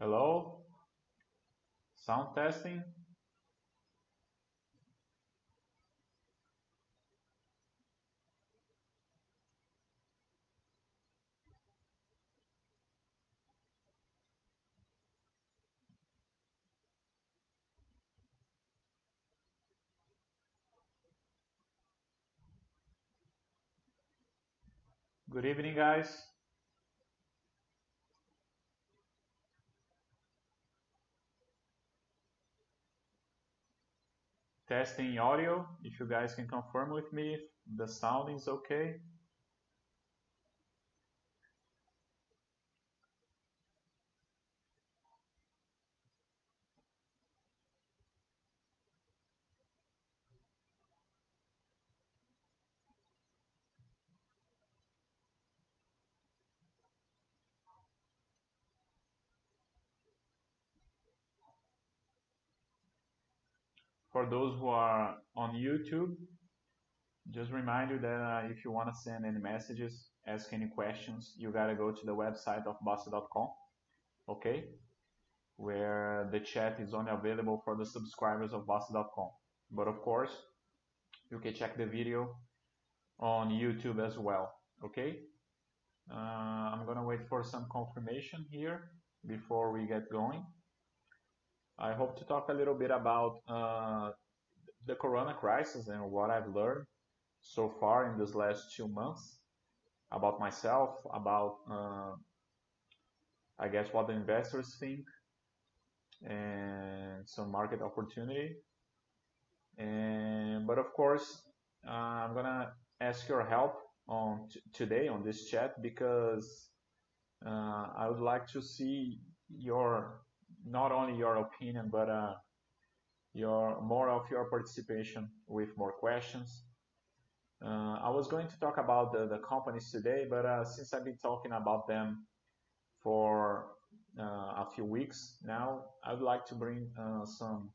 Hello? Sound testing? Good evening, guys. Testing audio. If you guys can confirm with me the sound is okay. For those who are on YouTube, just remind you that uh, if you want to send any messages, ask any questions, you gotta go to the website of Bastter.com, okay? Where the chat is only available for the subscribers of Bastter.com. But of course, you can check the video on YouTube as well, okay? Uh, I'm gonna wait for some confirmation here before we get going. I hope to talk a little bit about uh, the Corona crisis and what I've learned so far in these last two months about myself, about uh, I guess what the investors think, and some market opportunity. And but of course, uh, I'm gonna ask your help on today on this chat because uh, I would like to see your not only your opinion, but uh, your more of your participation with more questions. Uh, I was going to talk about the, the companies today, but uh, since I've been talking about them for uh, a few weeks now, I would like to bring uh, some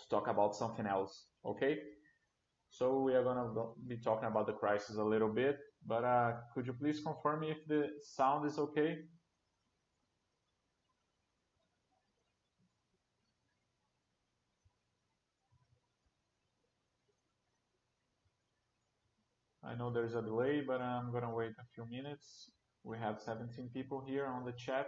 to talk about something else. Okay? So we are going to be talking about the crisis a little bit, but uh, could you please confirm me if the sound is okay? I know there's a delay, but I'm gonna wait a few minutes. We have 17 people here on the chat.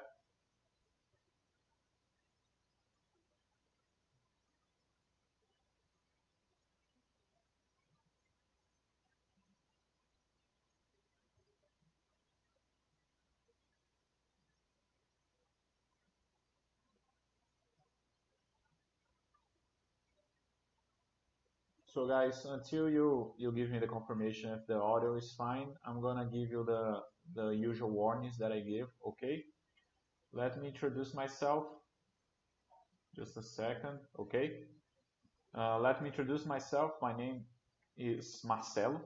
So guys, until you, you give me the confirmation if the audio is fine, I'm gonna give you the, the usual warnings that I give, okay? Let me introduce myself. Just a second, okay? Uh, let me introduce myself. My name is Marcelo.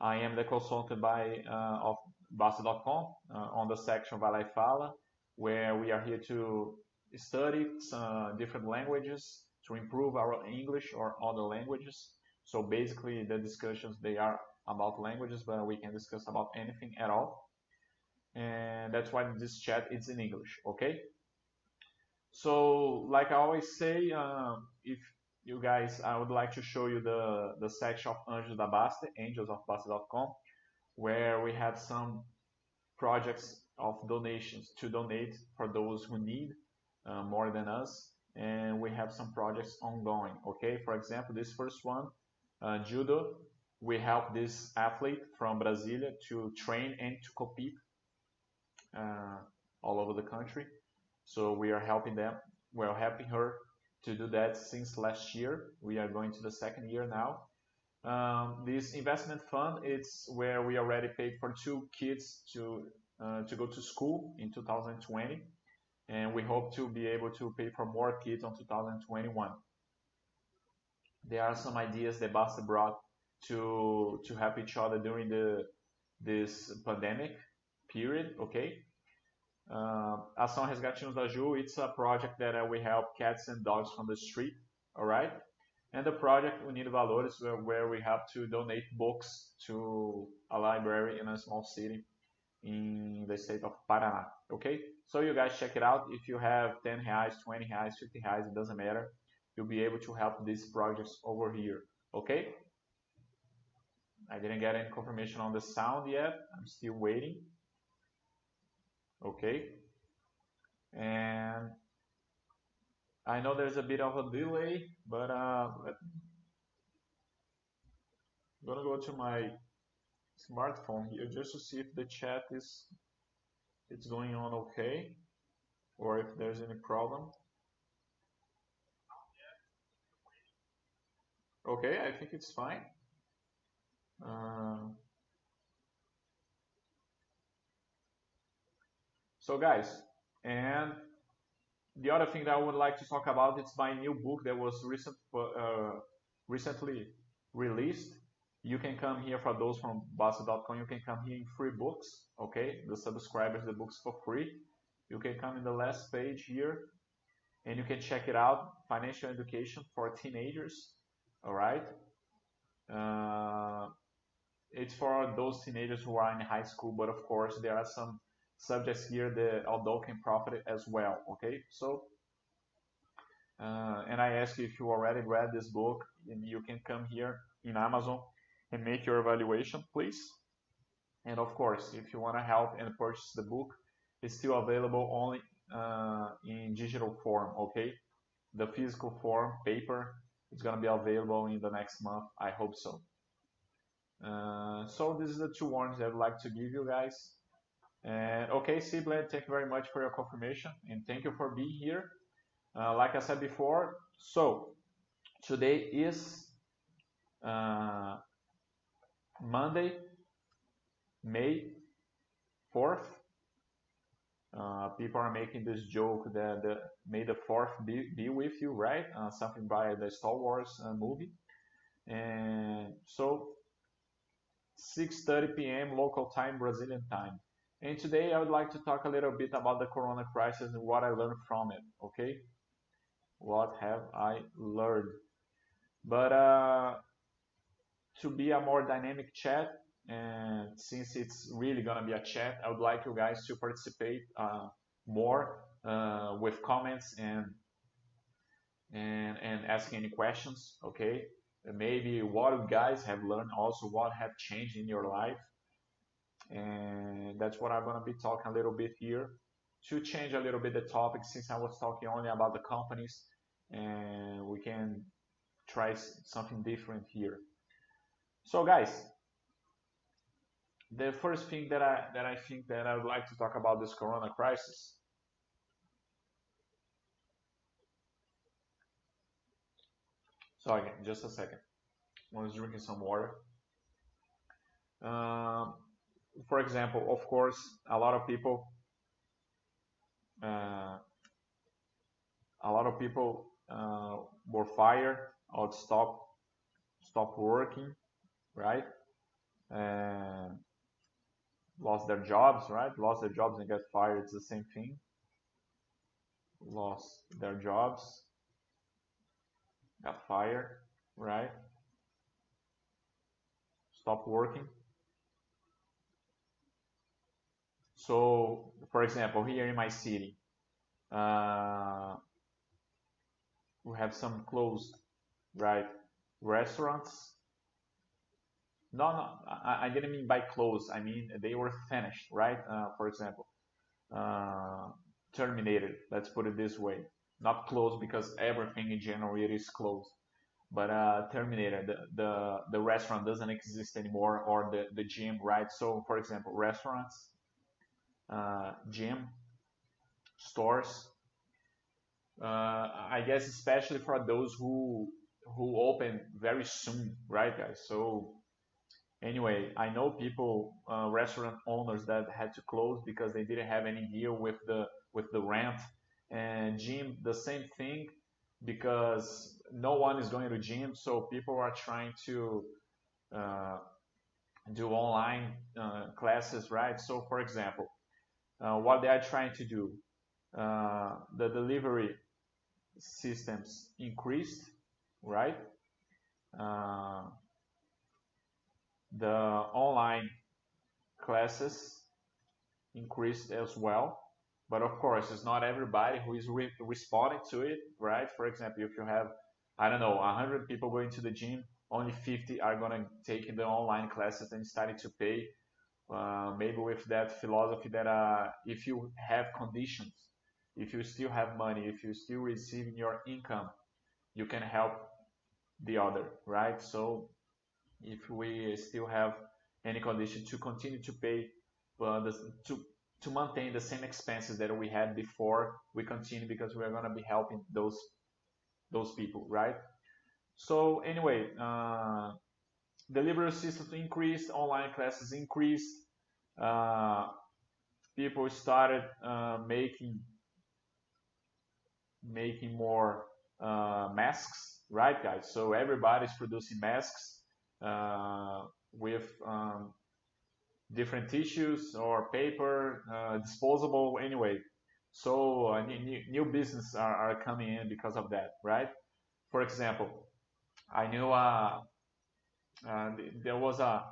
I am the consultant by uh, of Bastter.com uh, on the section Vai Fala, where we are here to study some different languages to improve our English or other languages. So basically the discussions, they are about languages, but we can discuss about anything at all. And that's why this chat is in English, okay? So like I always say, uh, if you guys, I would like to show you the, the section of Anjos da Bastter, angelsofbastter.com, where we have some projects of donations to donate for those who need uh, more than us and we have some projects ongoing. Okay, for example, this first one, uh, judo, we help this athlete from Brasilia to train and to compete uh, all over the country. So we are helping them. We're helping her to do that since last year. We are going to the second year now. Um, this investment fund, it's where we already paid for two kids to uh, to go to school in 2020 and we hope to be able to pay for more kids on 2021. There are some ideas that Bastter brought to to help each other during the this pandemic period. Okay, uh, Ação Resgatinhos da Ju, it's a project that uh, we help cats and dogs from the street. All right, and the project Unido Valores, where, where we have to donate books to a library in a small city in the state of Paraná. Okay, so you guys check it out. If you have 10 reais, 20 reais, 50 reais, it doesn't matter. You'll be able to help these projects over here. Okay. I didn't get any confirmation on the sound yet. I'm still waiting. Okay. And I know there's a bit of a delay, but uh, I'm gonna go to my smartphone here just to see if the chat is it's going on okay or if there's any problem. Okay, I think it's fine. Uh, so guys, and the other thing that I would like to talk about is my new book that was recent, uh, recently released you can come here for those from Bastter.com. You can come here in free books. Okay, the subscribers the books for free. You can come in the last page here, and you can check it out. Financial education for teenagers. All right. Uh, it's for those teenagers who are in high school, but of course there are some subjects here that adult can profit as well. Okay, so uh, and I ask you if you already read this book, and you can come here in Amazon and make your evaluation, please. And of course, if you want to help and purchase the book, it's still available only uh, in digital form, okay? The physical form, paper, is going to be available in the next month. I hope so. Uh, so this is the two warnings I would like to give you guys. And okay, Siblen, thank you very much for your confirmation and thank you for being here. Uh, like I said before, so today is uh, Monday, May 4th. Uh, people are making this joke that May the 4th be, be with you, right? Uh, something by the Star Wars uh, movie. And so 6.30 p.m. local time, Brazilian time. And today I would like to talk a little bit about the Corona crisis and what I learned from it, okay? What have I learned? But uh, to be a more dynamic chat. And since it's really gonna be a chat, I would like you guys to participate uh, more uh, with comments and and and asking any questions. Okay, maybe what you guys have learned, also what have changed in your life, and that's what I'm gonna be talking a little bit here to change a little bit the topic since I was talking only about the companies, and we can try something different here. So guys, the first thing that I that I think that I would like to talk about this Corona crisis. So again, just a second. I was drinking some water. Um, for example, of course, a lot of people, uh, a lot of people uh, were fired or stop stop working right? Lost their jobs, right? Lost their jobs and get fired. It's the same thing. Lost their jobs, got fired, right? Stop working. So, for example, here in my city, uh, we have some closed, right? Restaurants no, no, I, I didn't mean by closed. I mean they were finished, right? Uh, for example, uh, terminated. Let's put it this way. Not closed because everything in general it is closed, but uh, terminated. The, the the restaurant doesn't exist anymore, or the the gym, right? So, for example, restaurants, uh, gym, stores. Uh, I guess especially for those who who open very soon, right, guys? So anyway, I know people, uh, restaurant owners that had to close because they didn't have any deal with the with the rent. And gym, the same thing, because no one is going to gym, so people are trying to uh, do online uh, classes, right? So, for example, uh, what they are trying to do, uh, the delivery systems increased, right? The online classes increased as well. But of course, it's not everybody who is re responding to it, right? For example, if you have, I don't know, 100 people going to the gym, only 50 are going to take the online classes and starting to pay. Uh, maybe with that philosophy that uh, if you have conditions, if you still have money, if you still receiving your income, you can help the other, right? So if we still have any condition to continue to pay uh, the, to to maintain the same expenses that we had before we continue because we're going to be helping those those people right? So anyway uh, delivery systems increased online classes increased uh, people started uh, making making more uh, masks right guys? So everybody's producing masks with um, different tissues or paper, uh, disposable anyway. So uh, new, new business are, are coming in because of that, right? For example, I knew uh, uh, there was a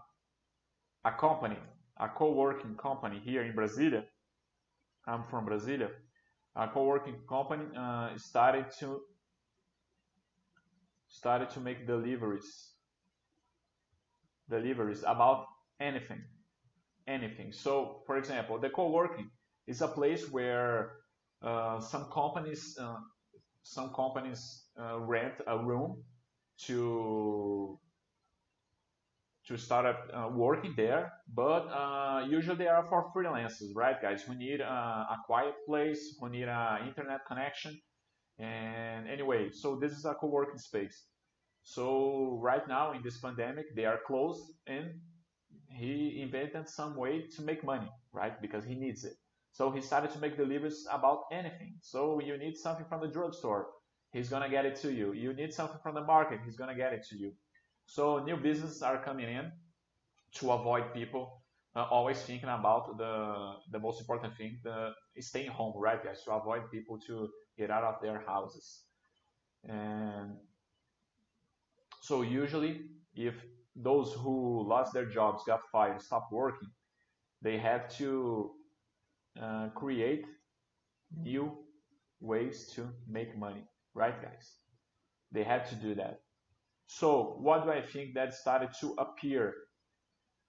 a company, a co-working company here in Brasilia. I'm from Brasilia. A co-working company uh, started to started to make deliveries deliveries about anything anything. So, for example, the co-working is a place where uh, some companies uh, some companies uh, rent a room to to start uh, working there, but uh, usually they are for freelancers, right, guys? Who need a quiet place, who need an internet connection, and anyway, so this is a co-working space. So right now in this pandemic, they are closed and he invented some way to make money, right? Because he needs it. So he started to make deliveries about anything. So you need something from the drugstore, he's gonna get it to you. You need something from the market, he's gonna get it to you. So new businesses are coming in to avoid people uh, always thinking about the the most important thing, the staying home, right, guys? To avoid people to get out of their houses. And so usually, if those who lost their jobs, got fired, stopped working, they have to uh, create new ways to make money, right, guys? They had to do that. So, what do I think that started to appear,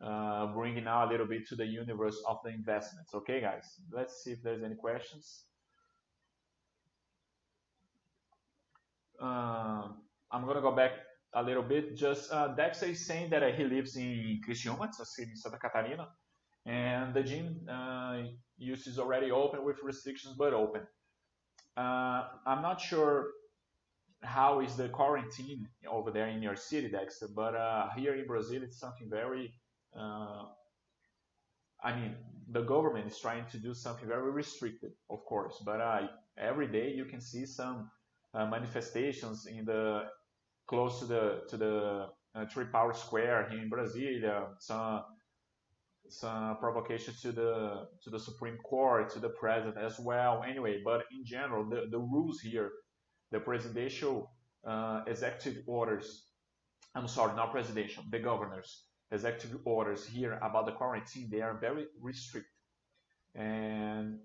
uh, bringing now a little bit to the universe of the investments? Okay, guys, let's see if there's any questions. Uh, I'm gonna go back a little bit. Just uh, Dexter is saying that uh, he lives in Criciúma, it's a city in Santa Catarina, and the gym uh, use is already open with restrictions, but open. Uh, I'm not sure how is the quarantine over there in your city, Dexter, but uh, here in Brazil it's something very. Uh, I mean, the government is trying to do something very restricted, of course, but every day you can see some manifestations in the close to the to the uh, Tree Power Square here in Brasilia, some some provocation to the to the Supreme Court, to the president as well. Anyway, but in general, the, the rules here, the presidential uh, executive orders, I'm sorry, not presidential, the governors executive orders here about the quarantine, they are very restrict. And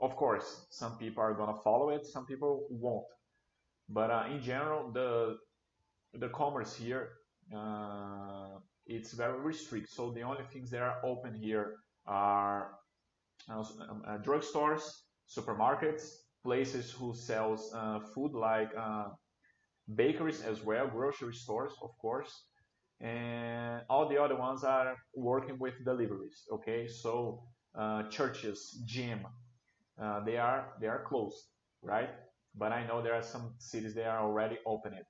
of course, some people are gonna follow it, some people won't. But uh, in general, the the commerce here, uh, it's very restricted. So the only things that are open here are uh, um, uh, drugstores, supermarkets, places who sells uh, food like uh, bakeries as well, grocery stores, of course, and all the other ones are working with deliveries. Okay, so churches, gym, they are they are closed, right? But I know there are some cities that are already open it.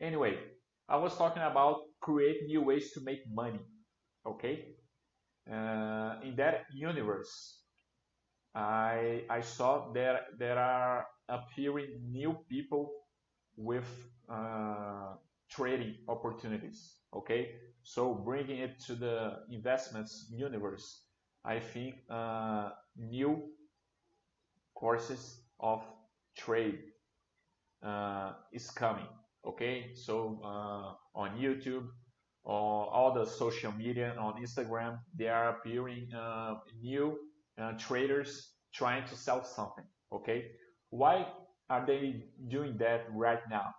Anyway, I was talking about create new ways to make money. Okay, uh, in that universe, I I saw there there are appearing new people with uh, trading opportunities. Okay, so bringing it to the investments universe, I think uh, new courses of trade uh, is coming okay so uh, on youtube or all the social media on instagram they are appearing uh, new uh, traders trying to sell something. Okay, why are they doing that right now?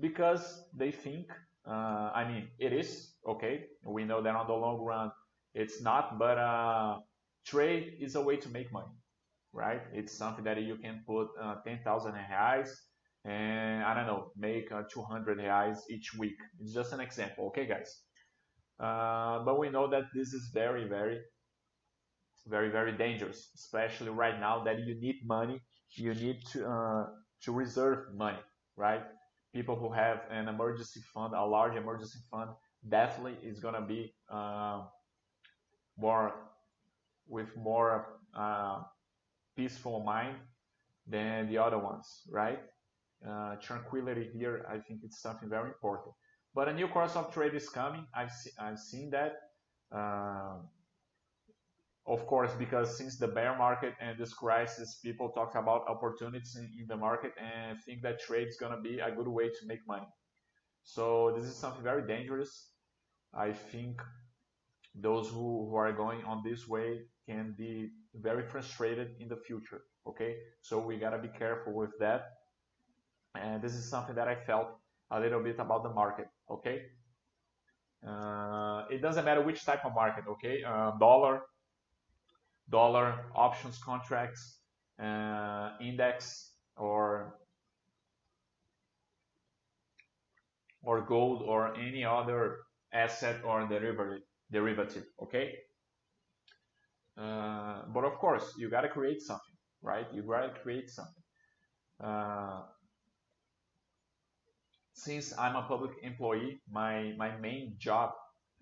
Because they think, uh, I mean, it is okay. We know that on the long run it's not, but uh, trade is a way to make money, right? It's something that you can put uh, 10,000 reais and I don't know, make uh, 200 reais each week. It's just an example, okay, guys? Uh, but we know that this is very, very, very, very dangerous, especially right now that you need money. You need to uh, to reserve money, right? People who have an emergency fund, a large emergency fund, definitely is gonna be uh, more with more uh, peaceful mind than the other ones, right? Uh, tranquility here, I think it's something very important. But a new course of trade is coming. I've, se I've seen that. Uh, of course, because since the bear market and this crisis, people talk about opportunities in, in the market and think that trade is going to be a good way to make money. So this is something very dangerous. I think those who, who are going on this way can be very frustrated in the future. Okay, so we gotta be careful with that. And this is something that I felt a little bit about the market. Okay, uh, it doesn't matter which type of market. Okay, uh, dollar, dollar options contracts, uh, index, or or gold or any other asset or derivative okay? Uh, but of course, you gotta create something, right? You gotta create something. Since I'm a public employee, my, my main job,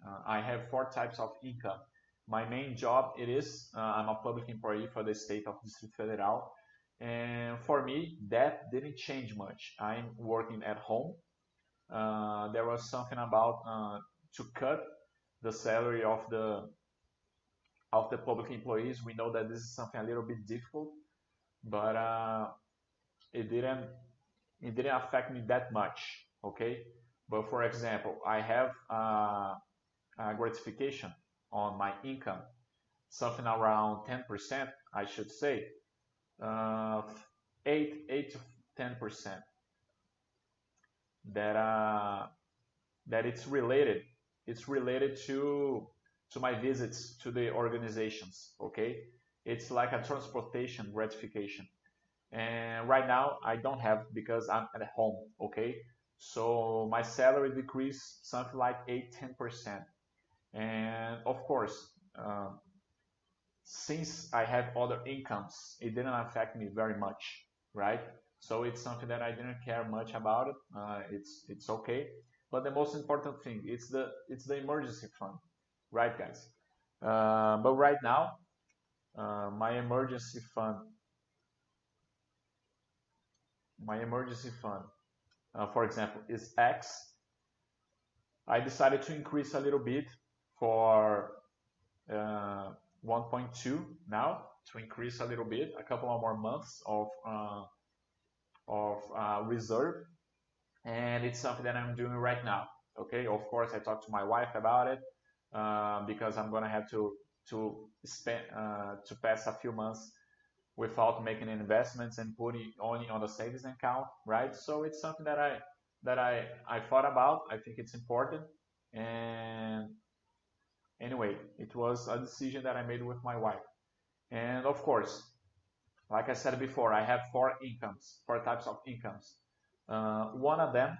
uh, I have four types of income. My main job, it is, uh, I'm a public employee for the state of Distrito Federal. And for me, that didn't change much. I'm working at home. Uh, there was something about uh, to cut the salary of the of the public employees. We know that this is something a little bit difficult, but uh, it didn't it didn't affect me that much. Okay, but for example, I have uh, a gratification on my income, something around 10%, I should say, uh, eight eight to 10%. That uh, that it's related it's related to to my visits to the organizations okay it's like a transportation gratification and right now i don't have because i'm at home okay? So my salary decreased something like 8 10% and of course um, since i have other incomes it didn't affect me very much right? So it's something that i didn't care much about. It uh, it's it's okay. But the most important thing, it's the it's the emergency fund, right, guys? Uh, but right now, uh, my emergency fund, my emergency fund, uh, for example, is X. I decided to increase a little bit for uh, 1.2 now to increase a little bit, a couple of more months of uh, of uh, reserve and it's something that I'm doing right now. Okay, of course I talked to my wife about it uh, because I'm gonna have to to spend uh, to pass a few months without making investments and putting only on the savings account, right? So it's something that I that I I thought about. I think it's important, and anyway, it was a decision that I made with my wife. And of course, like I said before, I have four incomes, four types of incomes. Uh, one of them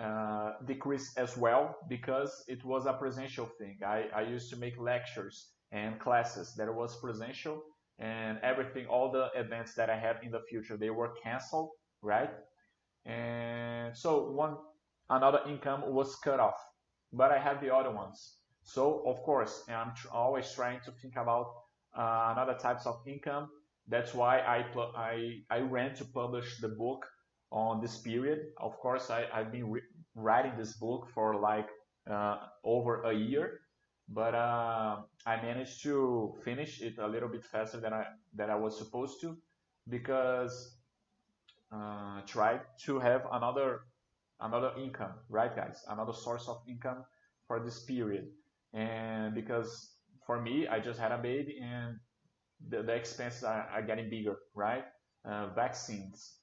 uh, decreased as well because it was a presential thing. I, I used to make lectures and classes that was presential and everything, all the events that I had in the future, they were canceled, right? And so one another income was cut off, but I have the other ones. So of course, I'm tr always trying to think about uh, another types of income. That's why I I I ran to publish the book on this period. Of course, I, I've been writing this book for like uh, over a year, but uh, I managed to finish it a little bit faster than I than I was supposed to because uh, tried to have another another income, right, guys? Another source of income for this period, and because for me, I just had a baby and the, the expenses are, are, getting bigger, right? Uh, vaccines.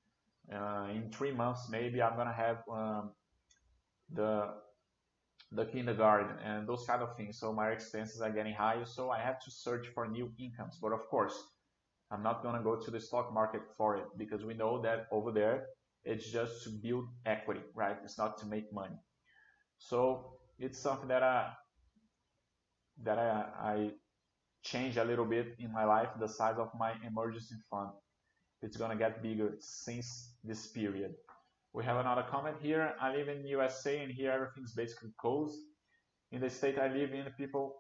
Uh, in three months, maybe I'm gonna have um, the the kindergarten and those kind of things. So my expenses are getting higher. So I have to search for new incomes. But of course, I'm not gonna go to the stock market for it because we know that over there it's just to build equity, right? It's not to make money. So it's something that I that I, I change a little bit in my life, the size of my emergency fund. It's gonna get bigger since this period. We have another comment here. I live in USA and here everything's basically closed. In the state I live in, people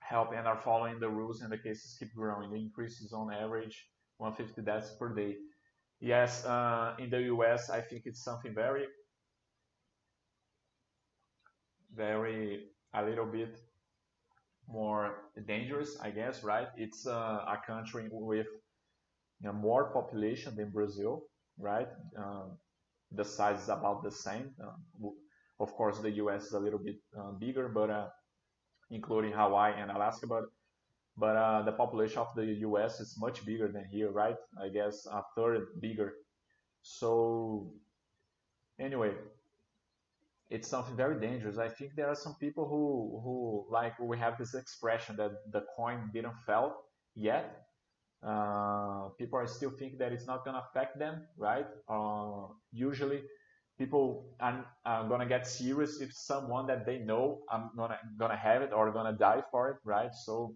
help and are following the rules and the cases keep growing. The increase is on average 150 deaths per day. Yes, uh, in the US, I think it's something very, very, a little bit more dangerous, I guess, right? It's uh, a country with you know, more population than Brazil, right? Um, the size is about the same. Uh, of course, the U.S. is a little bit uh, bigger, but uh, including Hawaii and Alaska, but but uh, the population of the U.S. is much bigger than here, right? I guess a third bigger. So anyway, it's something very dangerous. I think there are some people who, who like we have this expression that the coin didn't fall yet. Uh, people are still thinking that it's not gonna affect them, right? Uh, usually, people are, are, gonna get serious if someone that they know I'm gonna gonna have it or gonna die for it, right? So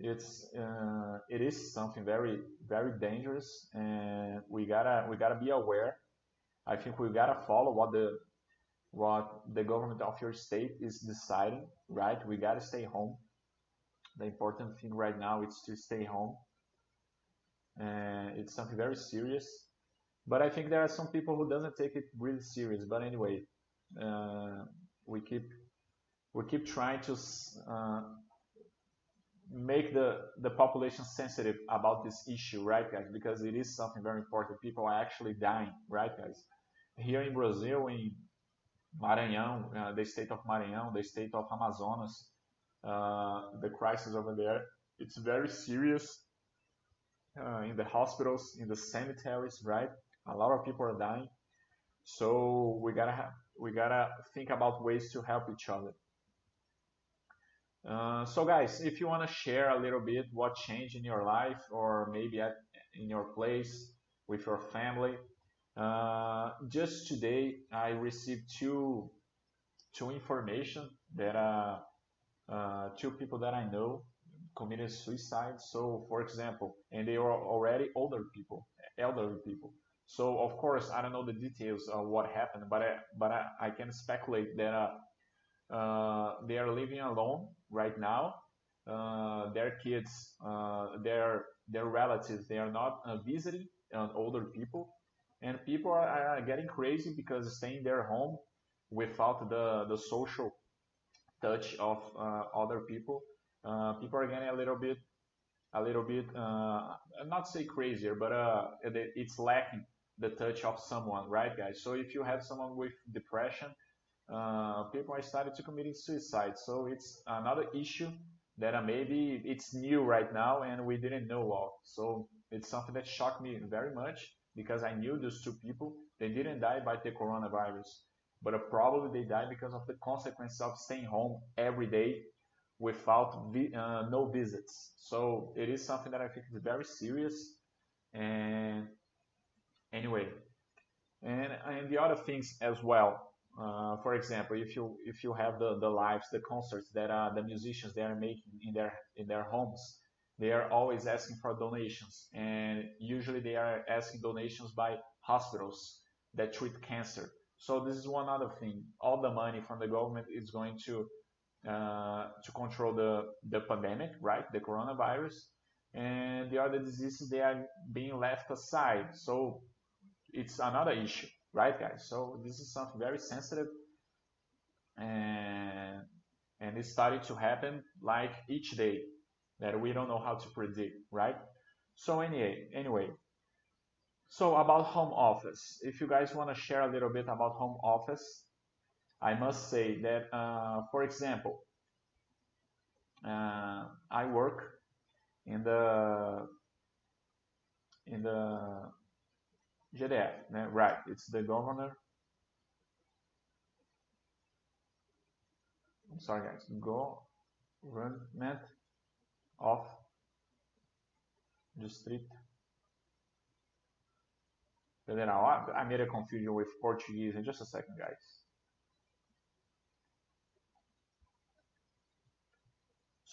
it's uh, it is something very very dangerous, and we gotta we gotta be aware. I think we gotta follow what the what the government of your state is deciding, right? We got to stay home. The important thing right now is to stay home. And it's something very serious. But I think there are some people who doesn't take it really serious. But anyway, uh, we keep we keep trying to uh, make the the population sensitive about this issue, right, guys? Because it is something very important. People are actually dying, right, guys? Here in Brazil, in Maranhão, uh, the state of Maranhão, the state of Amazonas, uh, the crisis over there, it's very serious uh, in the hospitals, in the cemeteries, right? A lot of people are dying. So we gotta have, we gotta think about ways to help each other. Uh, so guys, if you want to share a little bit what changed in your life or maybe at, in your place with your family, uh, just today, I received two two information that uh, uh, two people that I know committed suicide. So, for example, and they were already older people, elderly people. So, of course, I don't know the details of what happened, but I, but I, I can speculate that uh, uh, they are living alone right now. Uh, their kids, their their relatives, they are not visiting older people and people are, are getting crazy because staying their home without the the social touch of uh, other people, uh, people are getting a little bit a little bit uh, not say crazier, but uh, it's lacking the touch of someone, right, guys? So if you have someone with depression, uh, people are starting to committing suicide. So it's another issue that uh, maybe it's new right now and we didn't know of. So it's something that shocked me very much because I knew those two people. They didn't die by the coronavirus, but uh, probably they died because of the consequences of staying home every day without vi- uh, no visits. So it is something that I think is very serious. And anyway, and and the other things as well. Uh, for example, if you if you have the, the lives, the concerts that uh, the musicians they are making in their in their homes, they are always asking for donations and usually they are asking donations by hospitals that treat cancer so this is one other thing all the money from the government is going to Uh, to control the the pandemic right? The coronavirus. And the other diseases they are being left aside. So it's another issue right guys? So this is something very sensitive. And and it started to happen like each day that we don't know how to predict, right? So anyway, anyway, so about home office. If you guys want to share a little bit about home office, I must say that, uh, for example, uh, I work in the in the GDF, right? It's the governor. I'm sorry, guys. Government of Distrito Federal. I made a confusion with Portuguese. In just a second, guys.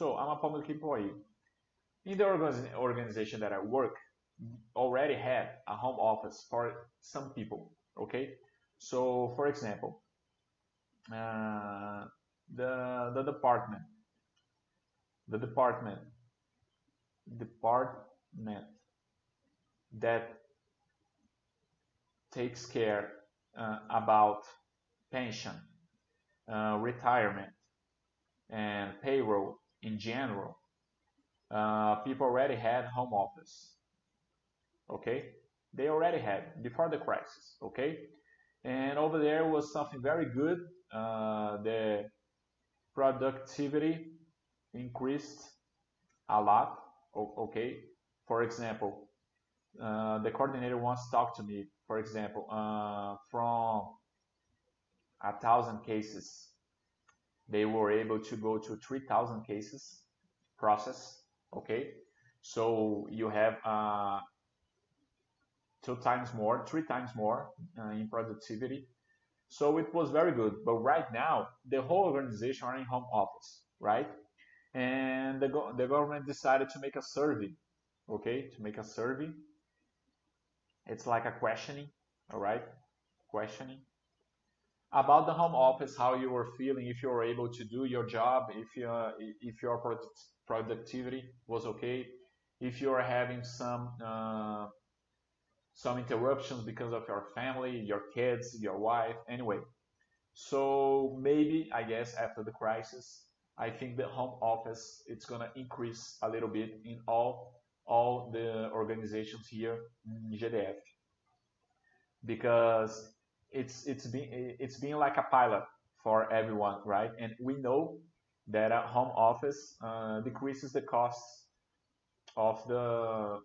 So I'm a public employee. In the organization that I work, already had a home office for some people. Okay, so for example, uh, the the department, the department, department that takes care uh, about pension, uh, retirement, and payroll in general, uh, people already had home office. Okay, they already had before the crisis. Okay, and over there was something very good. Uh, the productivity increased a lot. Okay, for example, uh, the coordinator once talked to me. For example, uh, from a thousand cases they were able to go to 3,000 cases process. Okay, so you have uh, two times more, three times more uh, in productivity. So it was very good. But right now, the whole organization are in home office, right? And the, go the government decided to make a survey, okay, to make a survey. It's like a questioning, all right, questioning about the home office, how you were feeling, if you were able to do your job, if you, if your productivity was okay, if you are having some uh, some interruptions because of your family, your kids, your wife, anyway. So maybe I guess after the crisis, I think the home office it's gonna increase a little bit in all all the organizations here in GDF because it's it's been it's been like a pilot for everyone, right? And we know that a home office uh, decreases the costs of the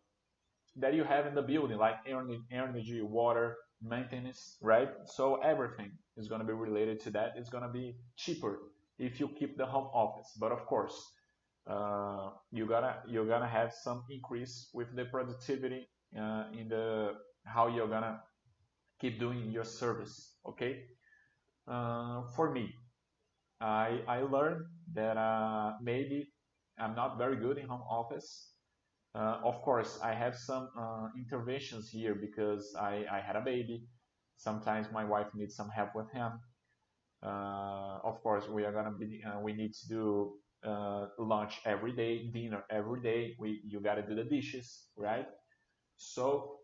that you have in the building, like energy, water, maintenance, right? So everything is going to be related to that. It's going to be cheaper if you keep the home office. But of course, uh, you gotta you're gonna have some increase with the productivity uh, in the how you're gonna keep doing your service. Okay. Uh, for me, I I learned that uh, maybe I'm not very good in home office. Uh, of course, I have some uh, interventions here because I, I had a baby. Sometimes my wife needs some help with him. Uh, of course, we are gonna be uh, we need to do lunch every day, dinner every day. We you gotta do the dishes, right? So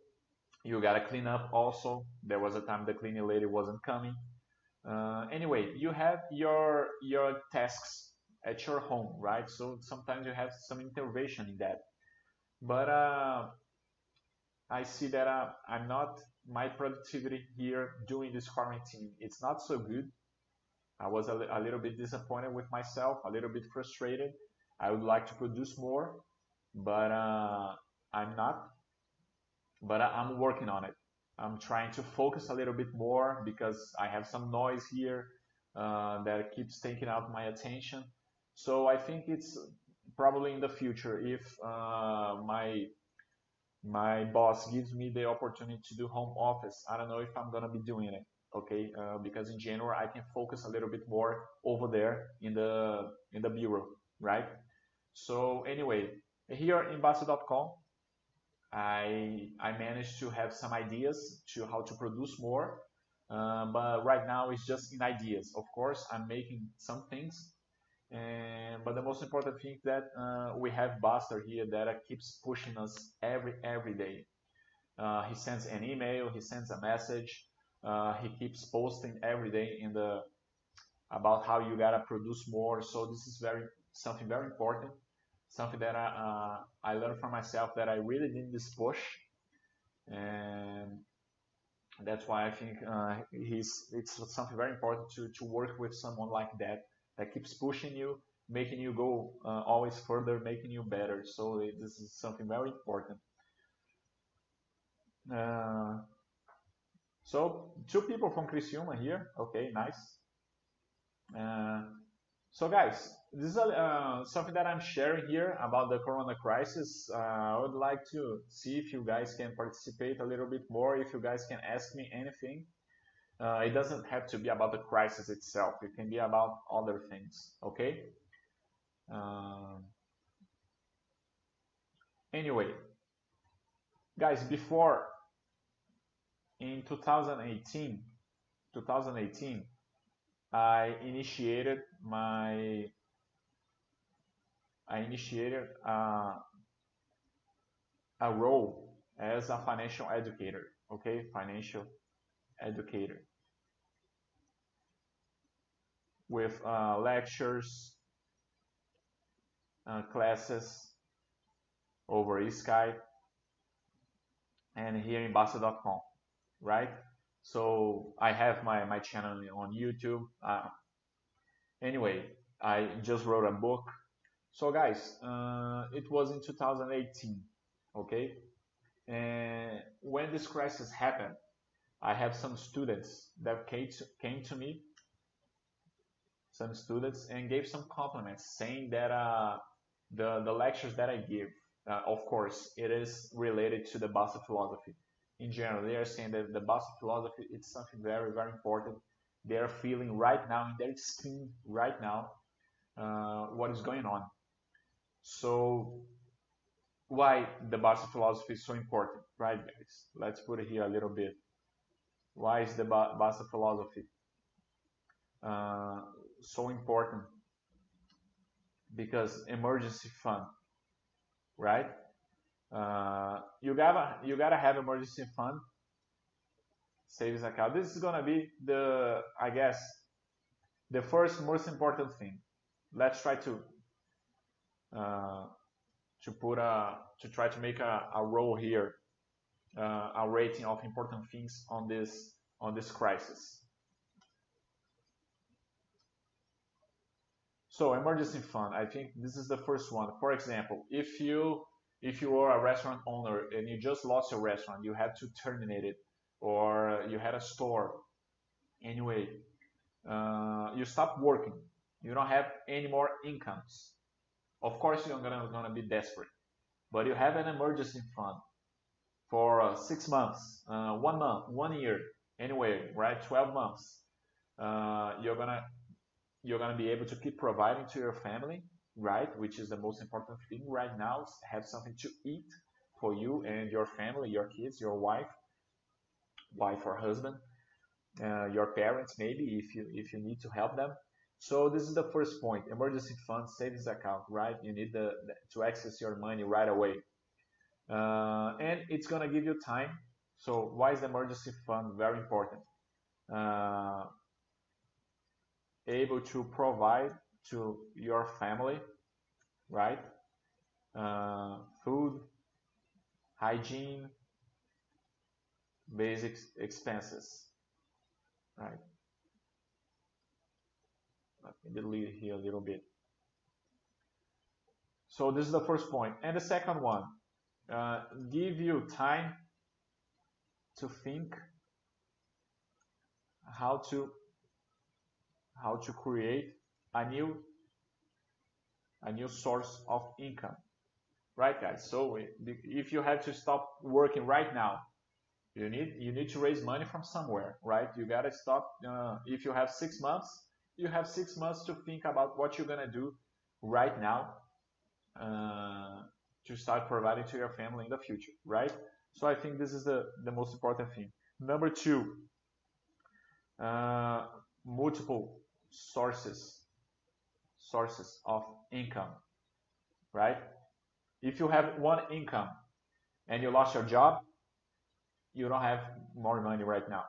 you gotta clean up also. There was a time the cleaning lady wasn't coming. Uh, anyway, you have your your tasks at your home, right? So sometimes you have some intervention in that. But uh, I see that uh, I'm not my productivity here during this quarantine. It's not so good. I was a, a little bit disappointed with myself, a little bit frustrated. I would like to produce more, but uh, I'm not but I'm working on it. I'm trying to focus a little bit more because I have some noise here uh, that keeps taking out my attention. So I think it's probably in the future if uh, my my boss gives me the opportunity to do home office. I don't know if I'm gonna be doing it. Okay, uh, because in January I can focus a little bit more over there in the in the bureau, right? So anyway, here in Bastter.com, I I managed to have some ideas to how to produce more, uh, but right now it's just in ideas. Of course, I'm making some things, and but the most important thing that uh, we have Bastter here that keeps pushing us every every day. Uh, he sends an email, he sends a message, uh, he keeps posting every day in the about how you gotta produce more. So this is very something very important something that I, uh, I learned from myself that I really need this push, and that's why I think uh, he's it's something very important to to work with someone like that that keeps pushing you making you go uh, always further, making you better. So this is something very important. Uh, so two people from Criciúma here. Okay, nice. Uh, so guys, this is uh, something that I'm sharing here about the Corona crisis. Uh, I would like to see if you guys can participate a little bit more, if you guys can ask me anything. Uh, it doesn't have to be about the crisis itself. It can be about other things, okay? Um, anyway, guys, before in 2018, 2018, I initiated my I initiated a, a role as a financial educator, okay, financial educator with uh, lectures, uh, classes over Skype and here in Bastter.com, right? So I have my, my channel on YouTube. Uh, anyway, I just wrote a book. So guys, uh, it was in 2018, okay? And when this crisis happened, I have some students that came to, came to me, some students, and gave some compliments saying that uh, the, the lectures that I give, uh, of course, it is related to the Bastter philosophy. In general, they are saying that the Bastter philosophy is something very, very important. They are feeling right now in their skin, right now, uh, what is going on. So, why the Bastter philosophy is so important, right, guys? Let's put it here a little bit. Why is the Bastter philosophy uh, so important? because emergency fund, right? Uh, you gotta you gotta have emergency fund, savings account. This is gonna be the I guess the first most important thing. Let's try to to put a to try to make a, a role here, uh, a rating of important things on this on this crisis. So emergency fund, I think this is the first one. For example, if you if you are a restaurant owner and you just lost your restaurant, you had to terminate it, or you had a store. Anyway, uh, you stop working. You don't have any more incomes. Of course, you're gonna gonna be desperate, but you have an emergency fund for uh, six months, uh, one month, one year, anyway, right? Twelve months. Uh, you're gonna you're to be able to keep providing to your family, right? Which is the most important thing right now. Have something to eat for you and your family, your kids, your wife, wife or husband, uh, your parents, maybe if you if you need to help them. So this is the first point: emergency fund, savings account, right? You need the, to access your money right away, uh, and it's gonna give you time. So why is the emergency fund very important? Uh, able to provide to your family, right? Uh, food, hygiene, basic expenses, right? Let me delete here a little bit. So this is the first point. And the second one, uh, give you time to think how to how to create a new a new source of income right guys so if you have to stop working right now you need you need to raise money from somewhere right you got to stop uh, if you have six months you have six months to think about what you're gonna do right now uh, to start providing to your family in the future right? So i think this is the the most important thing. Number two uh, multiple sources sources of income right? If you have one income and you lost your job you don't have more money right now.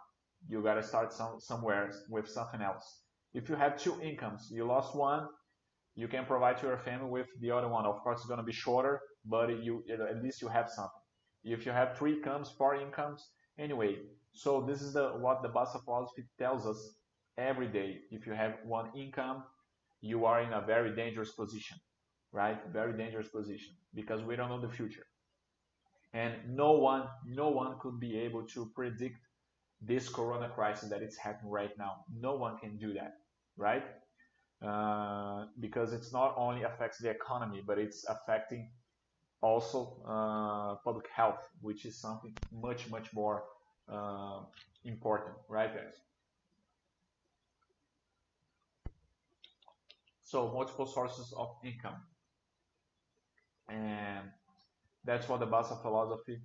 You got to start some, somewhere with something else if you have two incomes you lost one you can provide to your family with the other one of course it's going to be shorter but you at least you have something if you have three incomes four incomes anyway so this is the what the Bastter philosophy tells us every day. If you have one income, you are in a very dangerous position, right? Very dangerous position because we don't know the future. And no one, no one could be able to predict this corona crisis that it's happening right now. No one can do that, right? Uh, because it's not only affects the economy, but it's affecting also uh, public health, which is something much, much more uh, important, right, guys? So multiple sources of income. And that's what the Bastter philosophy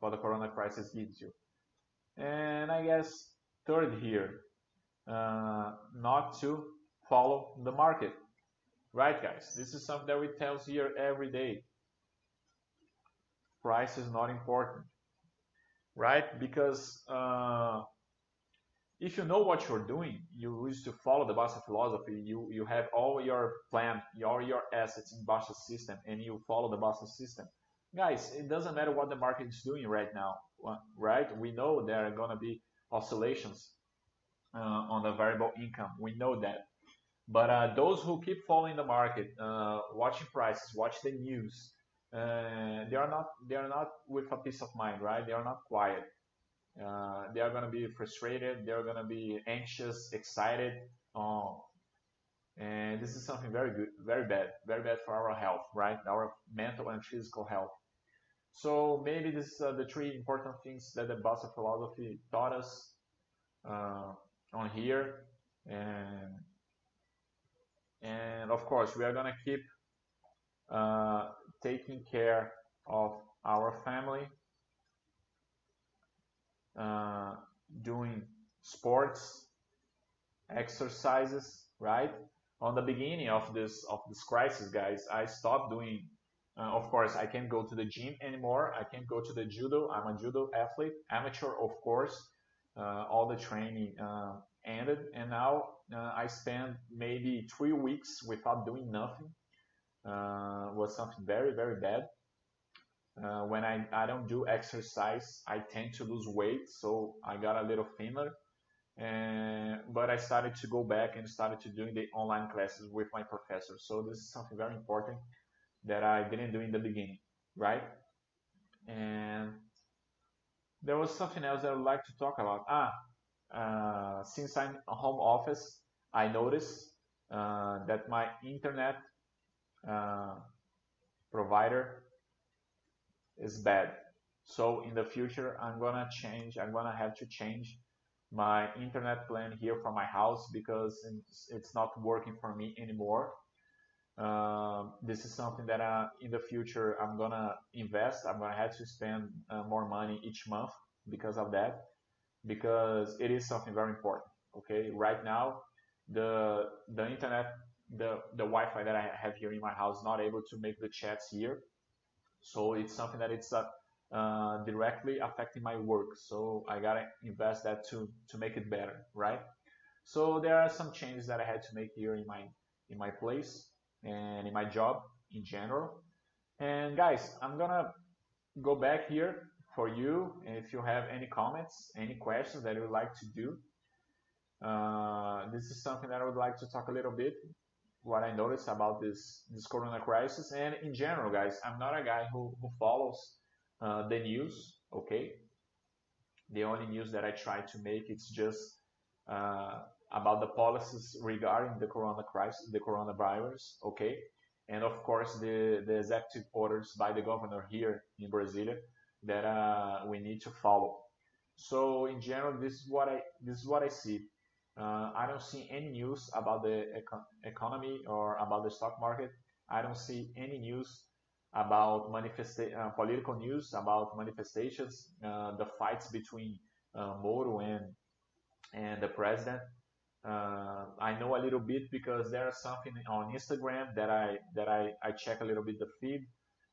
for the Corona crisis gives you. And I guess third here, not to follow the market. Right, guys? This is something that we tell here every day. Price is not important, right? Because uh, if you know what you're doing, you wish to follow the Bastter philosophy, you, you have all your plan, all your assets in Bastter system, and you follow the Bastter system. Guys, it doesn't matter what the market is doing right now, right? We know there are going to be oscillations uh, on the variable income. We know that. But uh, those who keep following the market, uh, watching prices, watch the news, uh, they are not they are not with a peace of mind, right? They are not quiet uh, they are going to be frustrated. They are going to be anxious, excited. And this is something very good, very bad, very bad for our health, right? Our mental and physical health. So maybe this are the three important things that the Bastter philosophy taught us uh, on here. And and of course, we are gonna keep uh, taking care of our family uh, doing sports, exercises, right? On the beginning of this of this crisis, guys, I stopped doing. Uh, of course, I can't go to the gym anymore. I can't go to the judo. I'm a judo athlete, amateur, of course. Uh, all the training uh, ended, and now uh, I spend maybe three weeks without doing nothing. Was something very very bad. Uh, when I, I don't do exercise, I tend to lose weight, so I got a little thinner. And, but I started to go back and started to doing the online classes with my professor. So this is something very important that I didn't do in the beginning, right? And there was something else that I would like to talk about. Ah, uh, since I'm home office, I noticed uh, that my internet uh, provider is bad. So in the future, I'm gonna change. I'm gonna have to change my internet plan here for my house because it's, it's not working for me anymore. Uh, this is something that uh, in the future I'm gonna invest. I'm gonna have to spend uh, more money each month because of that, because it is something very important. Okay, right now the the internet, the the Wi-Fi that I have here in my house is not able to make the chats here so it's something that it's uh, uh, directly affecting my work. So I gotta invest that to to make it better, right? So there are some changes that I had to make here in my in my place and in my job in general. And guys, I'm gonna go back here for you if you have any comments, any questions that you would like to do. Uh, this is something that I would like to talk a little bit what I noticed about this this Corona crisis. And in general, guys, I'm not a guy who who follows uh, the news. Okay, the only news that I try to make it's just uh, about the policies regarding the Corona crisis, the coronavirus. Okay, and of course the the executive orders by the governor here in Brasilia that uh, we need to follow. So in general, this is what I this is what I see. Uh, I don't see any news about the econ economy or about the stock market. I don't see any news about manifesta- uh, political news about manifestations, uh, the fights between uh, Moro and and the president. Uh, I know a little bit because there's something on Instagram that I that I, I check a little bit the feed.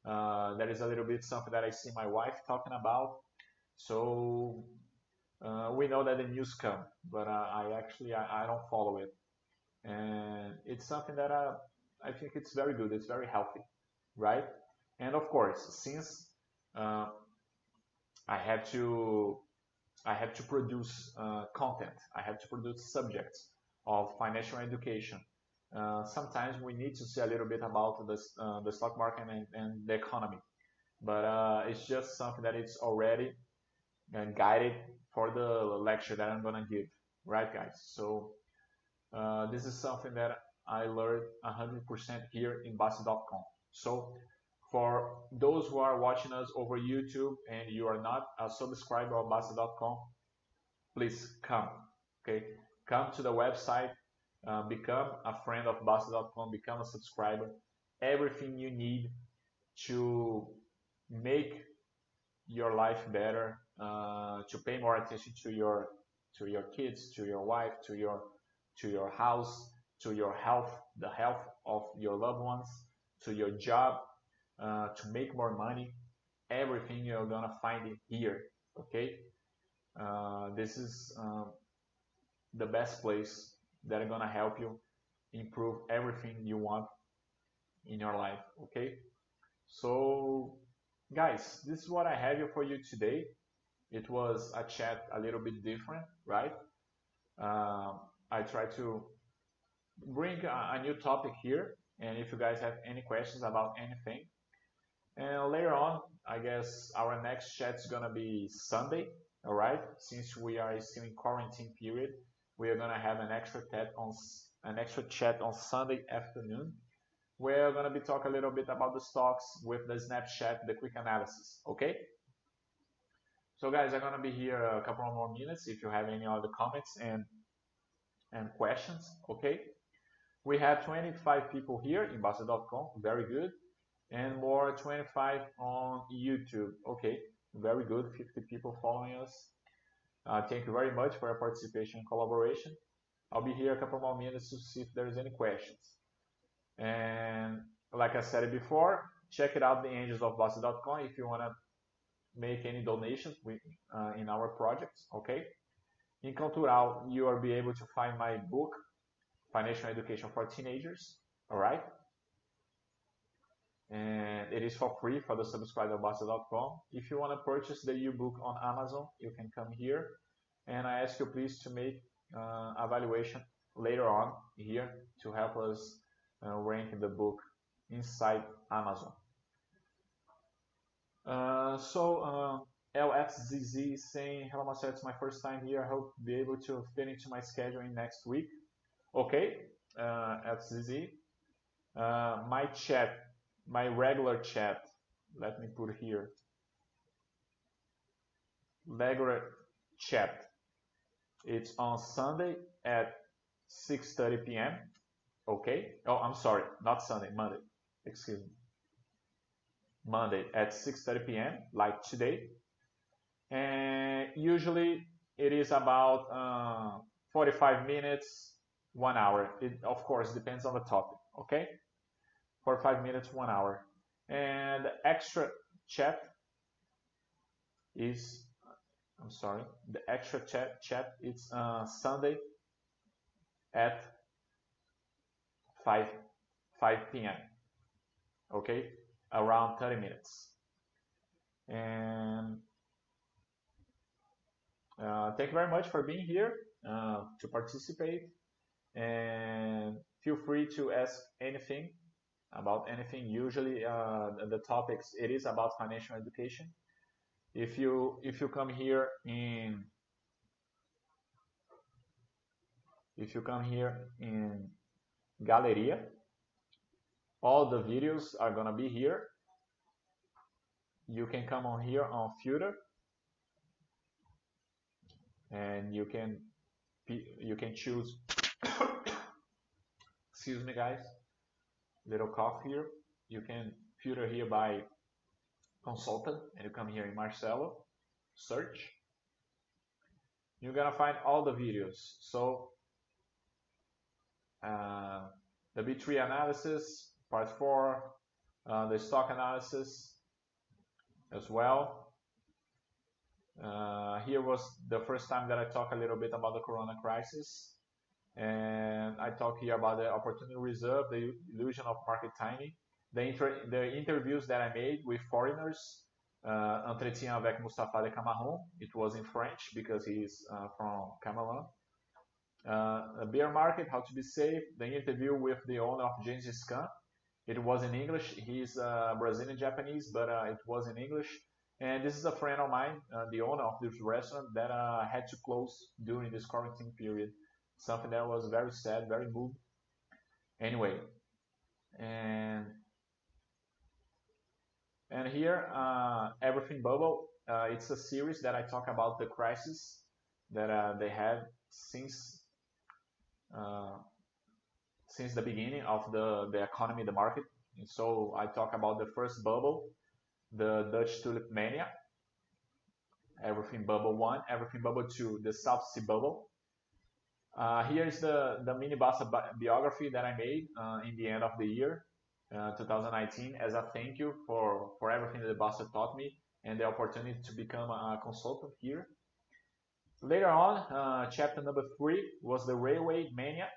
Uh, there is a little bit something that I see my wife talking about. So uh, we know that the news come, but uh, I actually I, I, don't follow it, and it's something that I uh, I think it's very good. It's very healthy, right? And of course, since uh, I have to I have to produce uh, content, I have to produce subjects of financial education uh, sometimes we need to see a little bit about the, uh, the stock market and, and the economy. But uh, it's just something that it's already guided for the lecture that I'm going to give. Right, guys? So uh, this is something that I learned 100% here in Bastter.com. So for those who are watching us over YouTube and you are not a subscriber of Bastter.com, please come. Okay, come to the website, uh, become a friend of Bastter.com, become a subscriber. Everything you need to make your life better, uh, to pay more attention to your to your kids, to your wife, to your to your house, to your health, the health of your loved ones, to your job, uh, to make more money. Everything you're gonna find it here. Okay, uh, this is um, the best place that are gonna help you improve everything you want in your life. Okay, so guys, this is what I have for you today. It was a chat a little bit different, right? Uh, I try to bring a, a, new topic here, and if you guys have any questions about anything, and later on, I guess our next chat is gonna be Sunday, all right? Since we are still in quarantine period, we are gonna have an extra chat on an extra chat on Sunday afternoon. We're gonna be talking a little bit about the stocks with the snapshot, the quick analysis, okay? So guys, I'm gonna be here a couple more minutes if you have any other comments and and questions, okay? We have 25 people here in Bastter.com, very good, and more 25 on YouTube, okay, very good, 50 people following us. Uh, thank you very much for your participation and collaboration. I'll be here a couple more minutes to see if there's any questions. And like I said before, check it out the angels of Bastter.com if you want to make any donations with, uh, in our projects, okay? In Cultural, you will be able to find my book, Financial Education for Teenagers, all right? And it is for free for the subscriber Bastter.com. If you want to purchase the ebook on Amazon, you can come here. And I ask you please to make uh, evaluation later on here to help us uh, rank the book inside Amazon. Uh, so uh, LFZZ saying, hello Marcel, it's my first time here. I hope to be able to fit into my scheduling next week. Okay, uh, FZZ. Uh, my chat, my regular chat, let me put here. Regular chat. It's on Sunday at 6.30 p.m. Okay? Oh, I'm sorry, not Sunday, Monday. Excuse me. Monday at 6.30 p.m., like today. And usually it is about uh, 45 minutes, one hour. It, of course, depends on the topic, okay? 45 minutes, one hour. And extra chat is, I'm sorry, the extra chat, chat it's uh, Sunday at 5, 5 p.m. Okay, around 30 minutes. And uh, thank you very much for being here uh, to participate. And feel free to ask anything about anything. Usually, uh, the topics it is about financial education. If you if you come here in if you come here in Galeria, all the videos are gonna be here. You can come on here on filter and you can you can choose excuse me guys little cough here you can filter here by consultant and you come here in Marcelo search you're gonna find all the videos so uh, the B3 analysis, part 4, uh, the stock analysis as well. Uh, here was the first time that I talked a little bit about the corona crisis. And I talk here about the opportunity reserve, the illusion of market timing, the, inter the interviews that I made with foreigners, uh, Entretien avec Moustapha de Camarón. It was in French because he's uh, from Cameroon Uh, a bear market, how to be safe, the interview with the owner of Gengis Khan. It was in English. He's uh, Brazilian Japanese, but uh, it was in English. And this is a friend of mine, uh, the owner of this restaurant, that uh, had to close during this quarantine period. Something that was very sad, very moved. Anyway, and and here, uh, Everything Bubble. Uh, it's a series that I talk about the crisis that uh, they had since uh, since the beginning of the, the economy, the market. And so I talk about the first bubble, the Dutch tulip mania, everything bubble one, everything bubble two, the South Sea bubble. Uh, here is the, the mini Bastter bi biography that I made uh, in the end of the year, uh, 2019, as a thank you for, for everything that the Bastter taught me and the opportunity to become a consultant here. Later on, uh, chapter number three was the railway mania,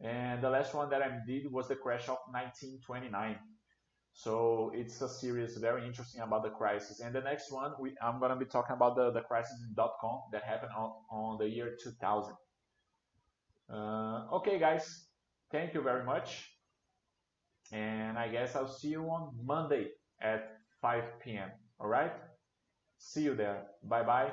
and the last one that I did was the crash of 1929. So it's a series very interesting about the crisis. And the next one, we, I'm going to be talking about the, the crisis in dot-com that happened on, on the year 2000. Uh, okay, guys, thank you very much. And I guess I'll see you on Monday at 5 p.m. All right? See you there. Bye bye.